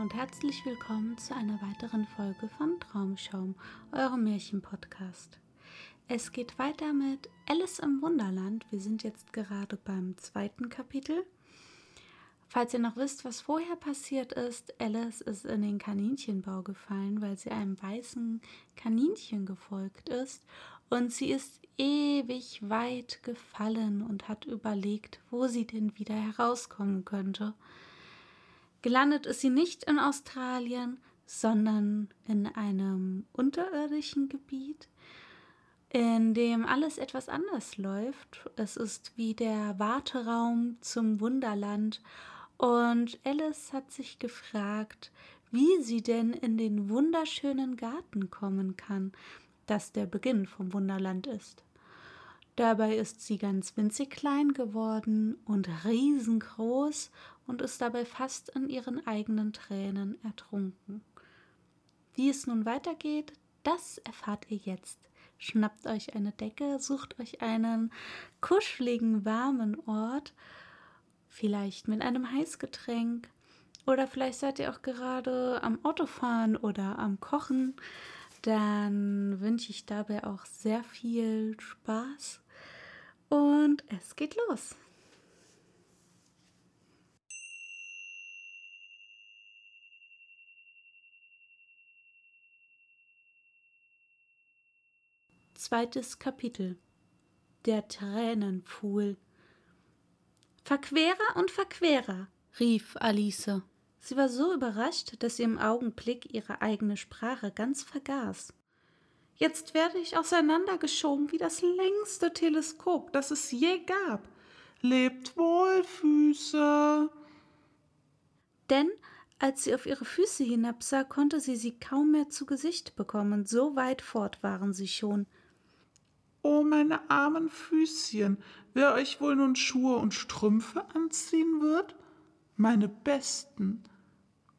und herzlich willkommen zu einer weiteren Folge von Traumschaum, eurem Märchenpodcast. Es geht weiter mit Alice im Wunderland. Wir sind jetzt gerade beim zweiten Kapitel. Falls ihr noch wisst, was vorher passiert ist, Alice ist in den Kaninchenbau gefallen, weil sie einem weißen Kaninchen gefolgt ist und sie ist ewig weit gefallen und hat überlegt, wo sie denn wieder herauskommen könnte. Gelandet ist sie nicht in Australien, sondern in einem unterirdischen Gebiet, in dem alles etwas anders läuft. Es ist wie der Warteraum zum Wunderland und Alice hat sich gefragt, wie sie denn in den wunderschönen Garten kommen kann, das der Beginn vom Wunderland ist. Dabei ist sie ganz winzig klein geworden und riesengroß und ist dabei fast in ihren eigenen Tränen ertrunken. Wie es nun weitergeht, das erfahrt ihr jetzt. Schnappt euch eine Decke, sucht euch einen kuscheligen, warmen Ort, vielleicht mit einem Heißgetränk, oder vielleicht seid ihr auch gerade am Autofahren oder am Kochen. Dann wünsche ich dabei auch sehr viel Spaß und es geht los. Zweites Kapitel Der Tränenpfuhl Verquerer und Verquerer, rief Alice. Sie war so überrascht, dass sie im Augenblick ihre eigene Sprache ganz vergaß. Jetzt werde ich auseinandergeschoben wie das längste Teleskop, das es je gab. Lebt wohl, Füße. Denn als sie auf ihre Füße hinabsah, konnte sie sie kaum mehr zu Gesicht bekommen, so weit fort waren sie schon. Oh, meine armen Füßchen, wer euch wohl nun Schuhe und Strümpfe anziehen wird? Meine besten,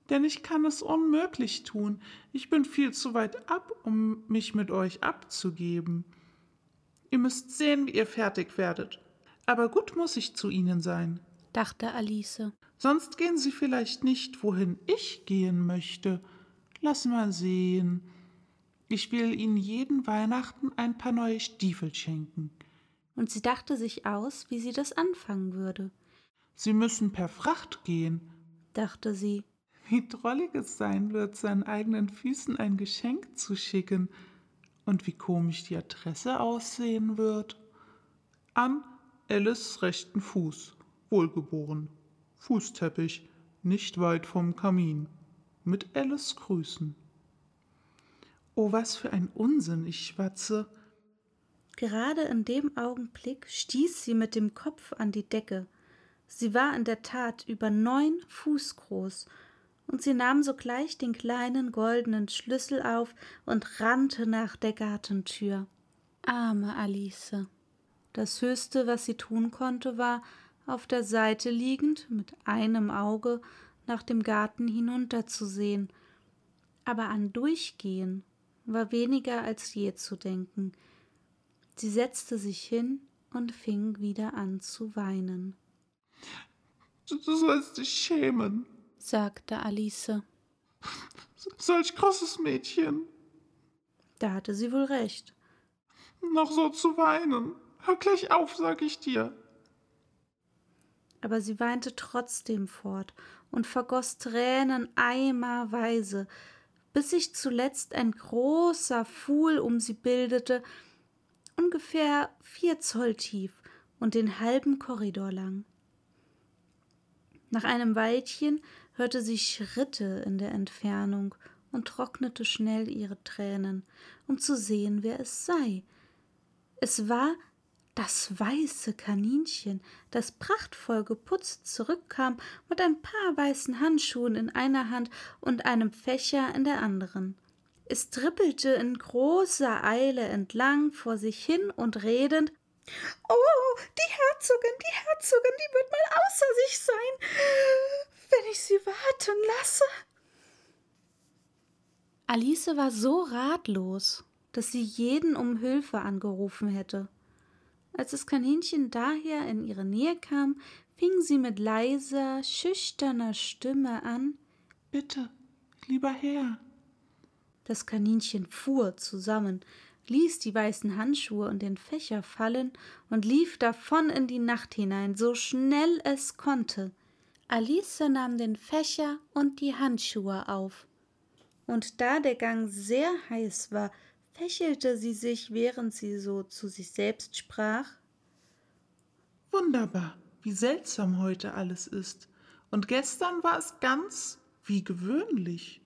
denn ich kann es unmöglich tun. Ich bin viel zu weit ab, um mich mit euch abzugeben. Ihr müsst sehen, wie ihr fertig werdet. Aber gut muss ich zu ihnen sein, dachte Alice. Sonst gehen sie vielleicht nicht, wohin ich gehen möchte. Lass mal sehen. Ich will ihnen jeden Weihnachten ein paar neue Stiefel schenken. Und sie dachte sich aus, wie sie das anfangen würde. Sie müssen per Fracht gehen, dachte sie wie drollig es sein wird, seinen eigenen Füßen ein Geschenk zu schicken und wie komisch die Adresse aussehen wird. An Alice rechten Fuß, wohlgeboren, Fußteppich, nicht weit vom Kamin, mit Alice Grüßen. Oh, was für ein Unsinn ich schwatze. Gerade in dem Augenblick stieß sie mit dem Kopf an die Decke. Sie war in der Tat über neun Fuß groß und sie nahm sogleich den kleinen goldenen Schlüssel auf und rannte nach der Gartentür. Arme Alice. Das Höchste, was sie tun konnte, war, auf der Seite liegend, mit einem Auge nach dem Garten hinunterzusehen. Aber an Durchgehen war weniger als je zu denken. Sie setzte sich hin und fing wieder an zu weinen. Du sollst dich schämen, sagte Alice. Solch großes Mädchen. Da hatte sie wohl recht. Noch so zu weinen. Hör gleich auf, sag ich dir. aber sie weinte trotzdem fort und vergoß Tränen eimerweise, bis sich zuletzt ein großer Pfuhl um sie bildete, ungefähr vier Zoll tief und den halben Korridor lang. Nach einem Weilchen hörte sie Schritte in der Entfernung und trocknete schnell ihre Tränen, um zu sehen, wer es sei. Es war das weiße Kaninchen, das prachtvoll geputzt zurückkam mit ein paar weißen Handschuhen in einer Hand und einem Fächer in der anderen. Es trippelte in großer Eile entlang vor sich hin und redend Oh, die Herzogin, die Herzogin, die wird mal außer sich sein, wenn ich sie warten lasse. Alice war so ratlos, dass sie jeden um Hilfe angerufen hätte. Als das Kaninchen daher in ihre Nähe kam, fing sie mit leiser, schüchterner Stimme an Bitte, lieber Herr. Das Kaninchen fuhr zusammen, ließ die weißen Handschuhe und den Fächer fallen und lief davon in die Nacht hinein, so schnell es konnte. Alice nahm den Fächer und die Handschuhe auf. Und da der Gang sehr heiß war, fächelte sie sich, während sie so zu sich selbst sprach. Wunderbar, wie seltsam heute alles ist. Und gestern war es ganz wie gewöhnlich.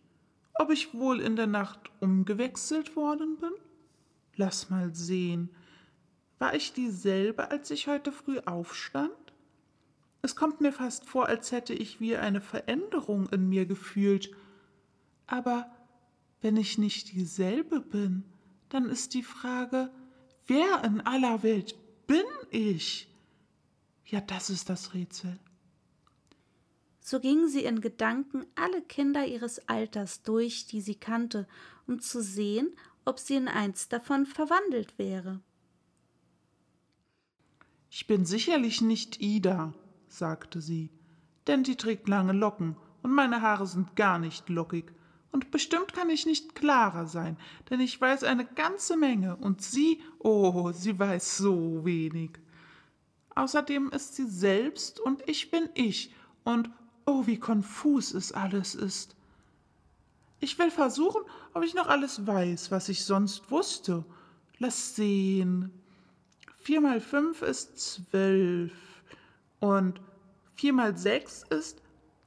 Ob ich wohl in der Nacht umgewechselt worden bin? Lass mal sehen. War ich dieselbe, als ich heute früh aufstand? Es kommt mir fast vor, als hätte ich wie eine Veränderung in mir gefühlt. Aber wenn ich nicht dieselbe bin, dann ist die Frage, wer in aller Welt bin ich? Ja, das ist das Rätsel. So ging sie in Gedanken alle Kinder ihres Alters durch, die sie kannte, um zu sehen, ob sie in eins davon verwandelt wäre. Ich bin sicherlich nicht Ida, sagte sie, denn die trägt lange Locken und meine Haare sind gar nicht lockig. Und bestimmt kann ich nicht klarer sein, denn ich weiß eine ganze Menge und sie, oh, sie weiß so wenig. Außerdem ist sie selbst und ich bin ich und oh, wie konfus es alles ist. Ich will versuchen, ob ich noch alles weiß, was ich sonst wusste. Lass sehen. Vier mal fünf ist zwölf und vier mal sechs ist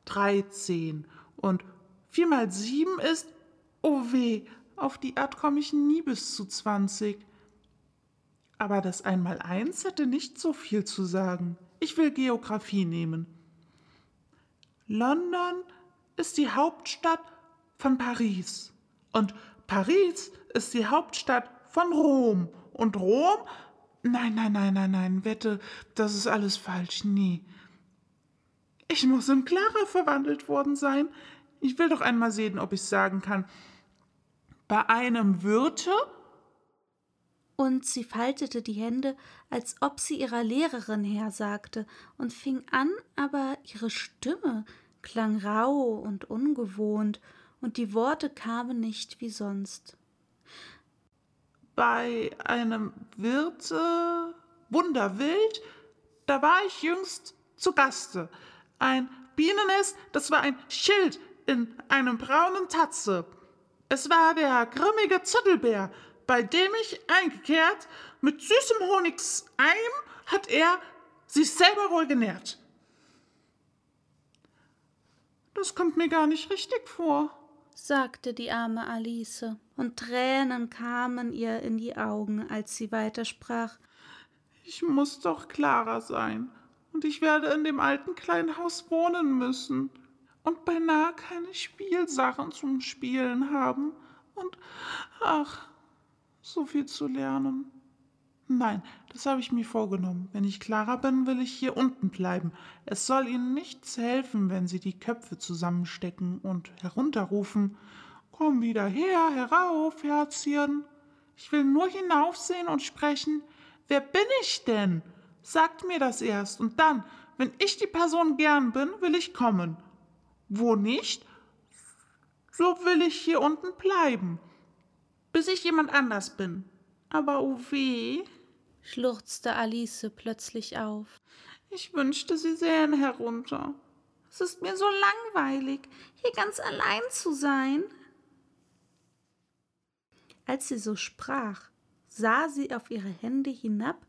dreizehn und Vier mal sieben ist, oh weh, auf die Art komme ich nie bis zu zwanzig. Aber das einmal eins hätte nicht so viel zu sagen. Ich will Geographie nehmen. London ist die Hauptstadt von Paris. Und Paris ist die Hauptstadt von Rom. Und Rom? Nein, nein, nein, nein, nein, wette, das ist alles falsch. Nie. Ich muss in Clara verwandelt worden sein. Ich will doch einmal sehen, ob ich sagen kann. Bei einem Wirte? Und sie faltete die Hände, als ob sie ihrer Lehrerin hersagte, und fing an, aber ihre Stimme klang rau und ungewohnt, und die Worte kamen nicht wie sonst. Bei einem Wirte Wunderwild, da war ich jüngst zu Gaste. Ein Bienennest, das war ein Schild, in einem braunen Tatze. Es war der grimmige Züttelbär, bei dem ich eingekehrt mit süßem Honigseim hat er sich selber wohl genährt. Das kommt mir gar nicht richtig vor, sagte die arme Alice, und Tränen kamen ihr in die Augen, als sie weitersprach. Ich muss doch klarer sein, und ich werde in dem alten kleinen Haus wohnen müssen und beinahe keine Spielsachen zum Spielen haben und ach, so viel zu lernen. Nein, das habe ich mir vorgenommen. Wenn ich Clara bin, will ich hier unten bleiben. Es soll ihnen nichts helfen, wenn sie die Köpfe zusammenstecken und herunterrufen. Komm wieder her, herauf, Herzchen. Ich will nur hinaufsehen und sprechen. Wer bin ich denn? Sagt mir das erst, und dann, wenn ich die Person gern bin, will ich kommen. Wo nicht, so will ich hier unten bleiben, bis ich jemand anders bin. Aber oh weh, schluchzte Alice plötzlich auf. Ich wünschte, Sie sähen herunter. Es ist mir so langweilig, hier ganz allein zu sein. Als sie so sprach, sah sie auf ihre Hände hinab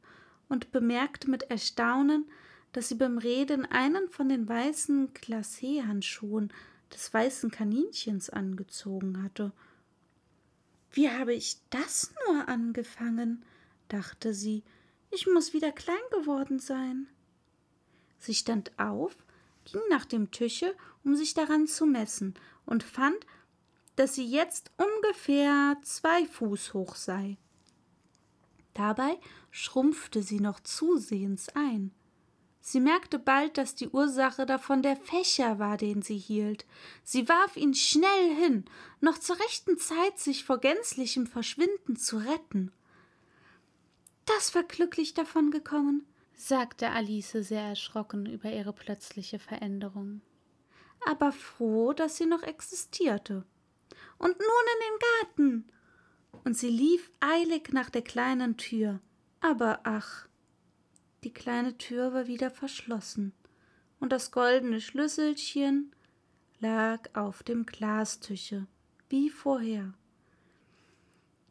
und bemerkte mit Erstaunen, dass sie beim Reden einen von den weißen Glacé-Handschuhen des weißen Kaninchens angezogen hatte. Wie habe ich das nur angefangen? dachte sie. Ich muss wieder klein geworden sein. Sie stand auf, ging nach dem Tische, um sich daran zu messen, und fand, dass sie jetzt ungefähr zwei Fuß hoch sei. Dabei schrumpfte sie noch zusehends ein. Sie merkte bald, dass die Ursache davon der Fächer war, den sie hielt. Sie warf ihn schnell hin, noch zur rechten Zeit sich vor gänzlichem Verschwinden zu retten. Das war glücklich davon gekommen, sagte Alice sehr erschrocken über ihre plötzliche Veränderung. Aber froh, dass sie noch existierte. Und nun in den Garten. Und sie lief eilig nach der kleinen Tür. Aber ach, die kleine Tür war wieder verschlossen, und das goldene Schlüsselchen lag auf dem Glastische, wie vorher.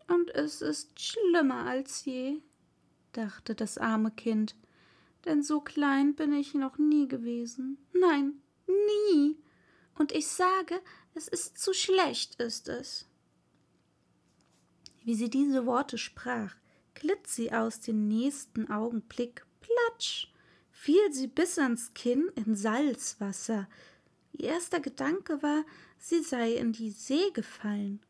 Und es ist schlimmer als je, dachte das arme Kind, denn so klein bin ich noch nie gewesen. Nein, nie. Und ich sage, es ist zu schlecht, ist es. Wie sie diese Worte sprach, glitt sie aus dem nächsten Augenblick, platsch, fiel sie bis ans Kinn in Salzwasser. Ihr erster Gedanke war, sie sei in die See gefallen.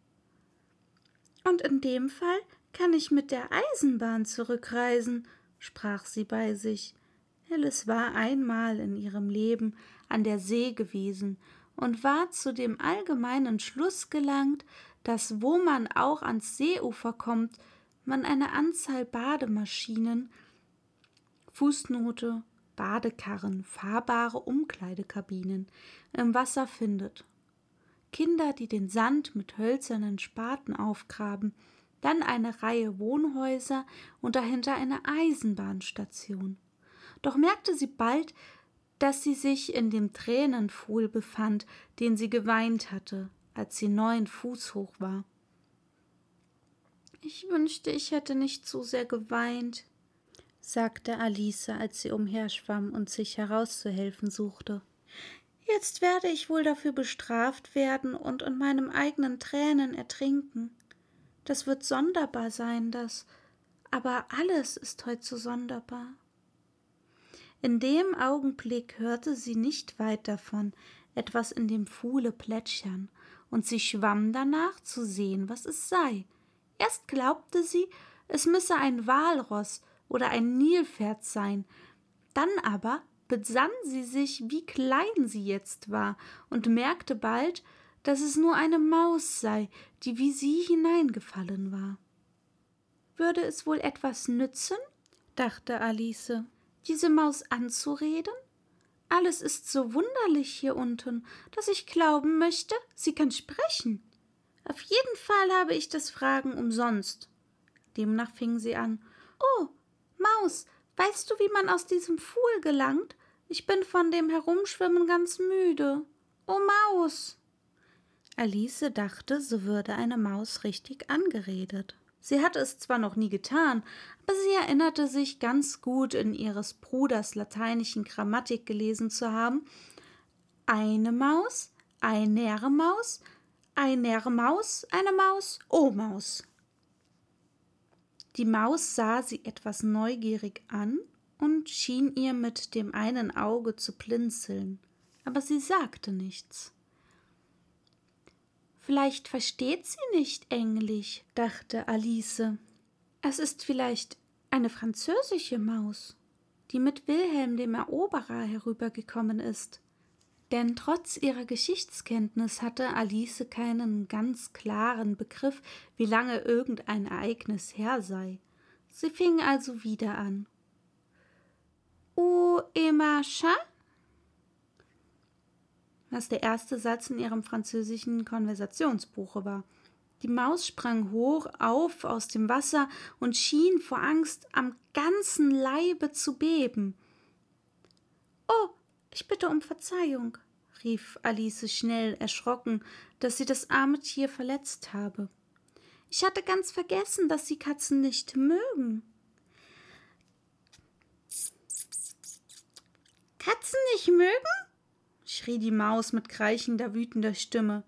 Und in dem Fall kann ich mit der Eisenbahn zurückreisen, sprach sie bei sich. Alice war einmal in ihrem Leben an der See gewesen und war zu dem allgemeinen Schluss gelangt, dass wo man auch ans Seeufer kommt, man eine Anzahl Bademaschinen, Fußnote, Badekarren, fahrbare Umkleidekabinen im Wasser findet. Kinder, die den Sand mit hölzernen Spaten aufgraben, dann eine Reihe Wohnhäuser und dahinter eine Eisenbahnstation. Doch merkte sie bald, dass sie sich in dem Tränenpfuhl befand, den sie geweint hatte, als sie neun Fuß hoch war. Ich wünschte, ich hätte nicht so sehr geweint, sagte Alice, als sie umherschwamm und sich herauszuhelfen suchte. Jetzt werde ich wohl dafür bestraft werden und in meinem eigenen Tränen ertrinken. Das wird sonderbar sein, das, aber alles ist heut so sonderbar. In dem Augenblick hörte sie nicht weit davon etwas in dem Pfuhle plätschern, und sie schwamm danach zu sehen, was es sei. Erst glaubte sie, es müsse ein Walross oder ein Nilpferd sein, dann aber besann sie sich, wie klein sie jetzt war, und merkte bald, dass es nur eine Maus sei, die wie sie hineingefallen war. Würde es wohl etwas nützen? dachte Alice diese Maus anzureden? Alles ist so wunderlich hier unten, dass ich glauben möchte, sie kann sprechen. Auf jeden Fall habe ich das Fragen umsonst. Demnach fing sie an. Oh, Maus, weißt du, wie man aus diesem Pfuhl gelangt? Ich bin von dem Herumschwimmen ganz müde. Oh Maus. Alice dachte, so würde eine Maus richtig angeredet. Sie hatte es zwar noch nie getan, aber sie erinnerte sich ganz gut in ihres Bruders lateinischen Grammatik gelesen zu haben eine Maus, eine Maus, eine Maus, eine Maus, oh Maus. Die Maus sah sie etwas neugierig an und schien ihr mit dem einen Auge zu blinzeln, aber sie sagte nichts. Vielleicht versteht sie nicht Englisch, dachte Alice. Es ist vielleicht eine französische Maus, die mit Wilhelm dem Eroberer herübergekommen ist. Denn trotz ihrer Geschichtskenntnis hatte Alice keinen ganz klaren Begriff, wie lange irgendein Ereignis her sei. Sie fing also wieder an. Où est ma chat? was der erste Satz in ihrem französischen Konversationsbuche war. Die Maus sprang hoch auf aus dem Wasser und schien vor Angst am ganzen Leibe zu beben. Oh, ich bitte um Verzeihung, rief Alice schnell, erschrocken, dass sie das arme Tier verletzt habe. Ich hatte ganz vergessen, dass Sie Katzen nicht mögen. Katzen nicht mögen? schrie die Maus mit kreichender, wütender Stimme.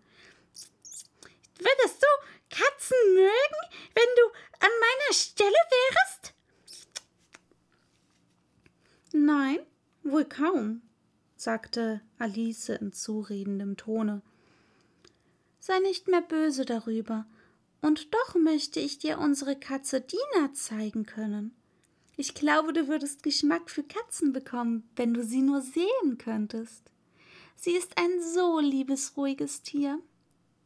Würdest du Katzen mögen, wenn du an meiner Stelle wärest? Nein, wohl kaum, sagte Alice in zuredendem Tone. Sei nicht mehr böse darüber, und doch möchte ich dir unsere Katze Dina zeigen können. Ich glaube, du würdest Geschmack für Katzen bekommen, wenn du sie nur sehen könntest. Sie ist ein so liebes, ruhiges Tier,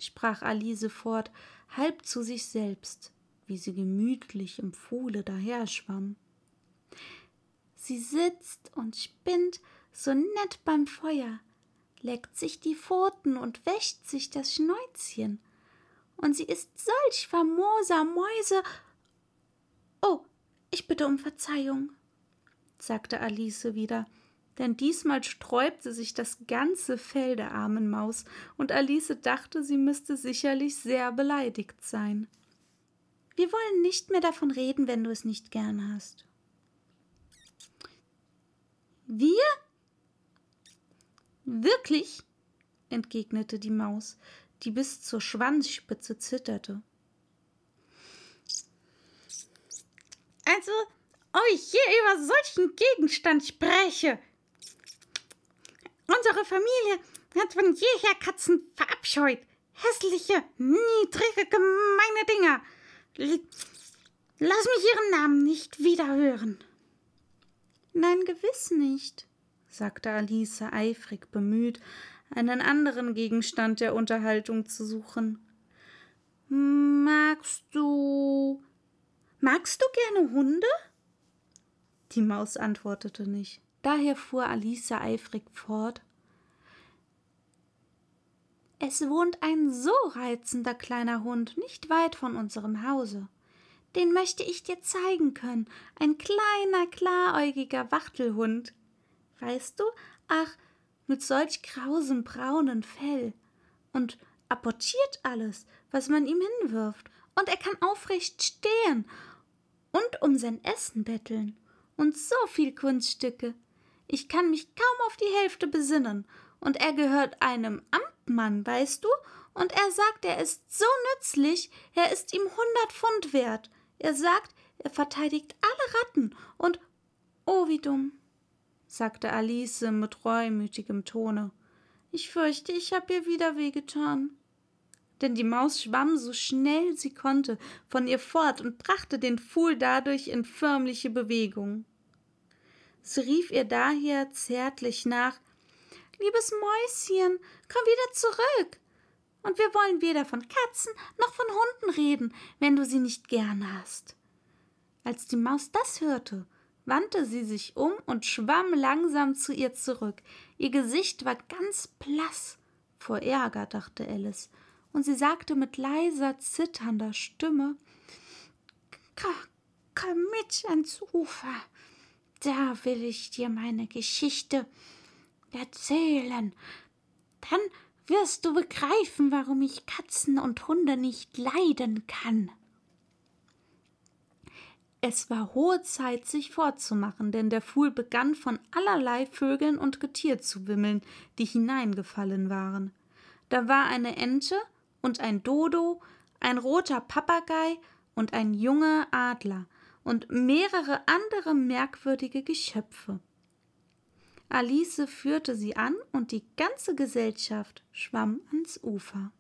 sprach Alice fort, halb zu sich selbst, wie sie gemütlich im Pfuhle daherschwamm. Sie sitzt und spinnt so nett beim Feuer, leckt sich die Pfoten und wäscht sich das Schnäuzchen. Und sie ist solch famoser Mäuse. Oh, ich bitte um Verzeihung, sagte Alice wieder, denn diesmal sträubte sich das ganze Fell der armen Maus, und Alice dachte, sie müsste sicherlich sehr beleidigt sein. Wir wollen nicht mehr davon reden, wenn du es nicht gern hast. Wir? Wirklich? entgegnete die Maus, die bis zur Schwanzspitze zitterte. Also, euch hier über solchen Gegenstand spreche. Unsere Familie hat von jeher Katzen verabscheut. Hässliche, niedrige, gemeine Dinger. Lass mich ihren Namen nicht wieder hören. Nein, gewiss nicht, sagte Alice eifrig bemüht, einen anderen Gegenstand der Unterhaltung zu suchen. Magst du. Magst du gerne Hunde? Die Maus antwortete nicht. Daher fuhr Alice eifrig fort. Es wohnt ein so reizender kleiner Hund nicht weit von unserem Hause. Den möchte ich dir zeigen können. Ein kleiner, klaräugiger Wachtelhund. Weißt du, ach, mit solch grausem braunen Fell. Und apportiert alles, was man ihm hinwirft, und er kann aufrecht stehen. Und um sein Essen betteln. Und so viel Kunststücke. Ich kann mich kaum auf die Hälfte besinnen, und er gehört einem Amtmann, weißt du, und er sagt, er ist so nützlich, er ist ihm hundert Pfund wert. Er sagt, er verteidigt alle Ratten. Und oh, wie dumm sagte Alice mit reumütigem Tone. Ich fürchte, ich habe ihr wieder wehgetan. Denn die Maus schwamm so schnell sie konnte von ihr fort und brachte den Pfuhl dadurch in förmliche Bewegung. Sie rief ihr daher zärtlich nach Liebes Mäuschen, komm wieder zurück. Und wir wollen weder von Katzen noch von Hunden reden, wenn du sie nicht gern hast. Als die Maus das hörte, wandte sie sich um und schwamm langsam zu ihr zurück. Ihr Gesicht war ganz blass vor Ärger, dachte Alice, und sie sagte mit leiser, zitternder Stimme Komm mit ans Ufer, da will ich dir meine Geschichte erzählen. Dann wirst du begreifen, warum ich Katzen und Hunde nicht leiden kann. Es war hohe Zeit, sich fortzumachen, denn der Pfuhl begann von allerlei Vögeln und Getier zu wimmeln, die hineingefallen waren. Da war eine Ente und ein Dodo, ein roter Papagei und ein junger Adler und mehrere andere merkwürdige Geschöpfe. Alice führte sie an und die ganze Gesellschaft schwamm ans Ufer.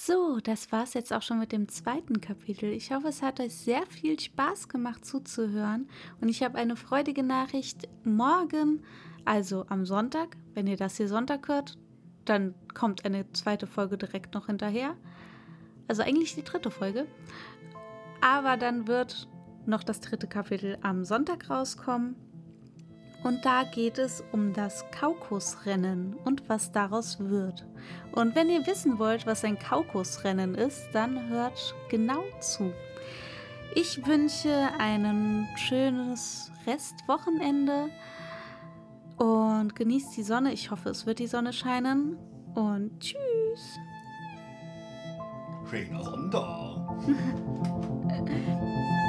So, das war's jetzt auch schon mit dem zweiten Kapitel. Ich hoffe, es hat euch sehr viel Spaß gemacht zuzuhören. Und ich habe eine freudige Nachricht. Morgen, also am Sonntag, wenn ihr das hier Sonntag hört, dann kommt eine zweite Folge direkt noch hinterher. Also eigentlich die dritte Folge. Aber dann wird noch das dritte Kapitel am Sonntag rauskommen. Und da geht es um das Kaukusrennen und was daraus wird. Und wenn ihr wissen wollt, was ein Kaukusrennen ist, dann hört genau zu. Ich wünsche ein schönes Restwochenende. und genießt die Sonne. Ich hoffe, es wird die Sonne scheinen. Und tschüss. Schöner Sonntag.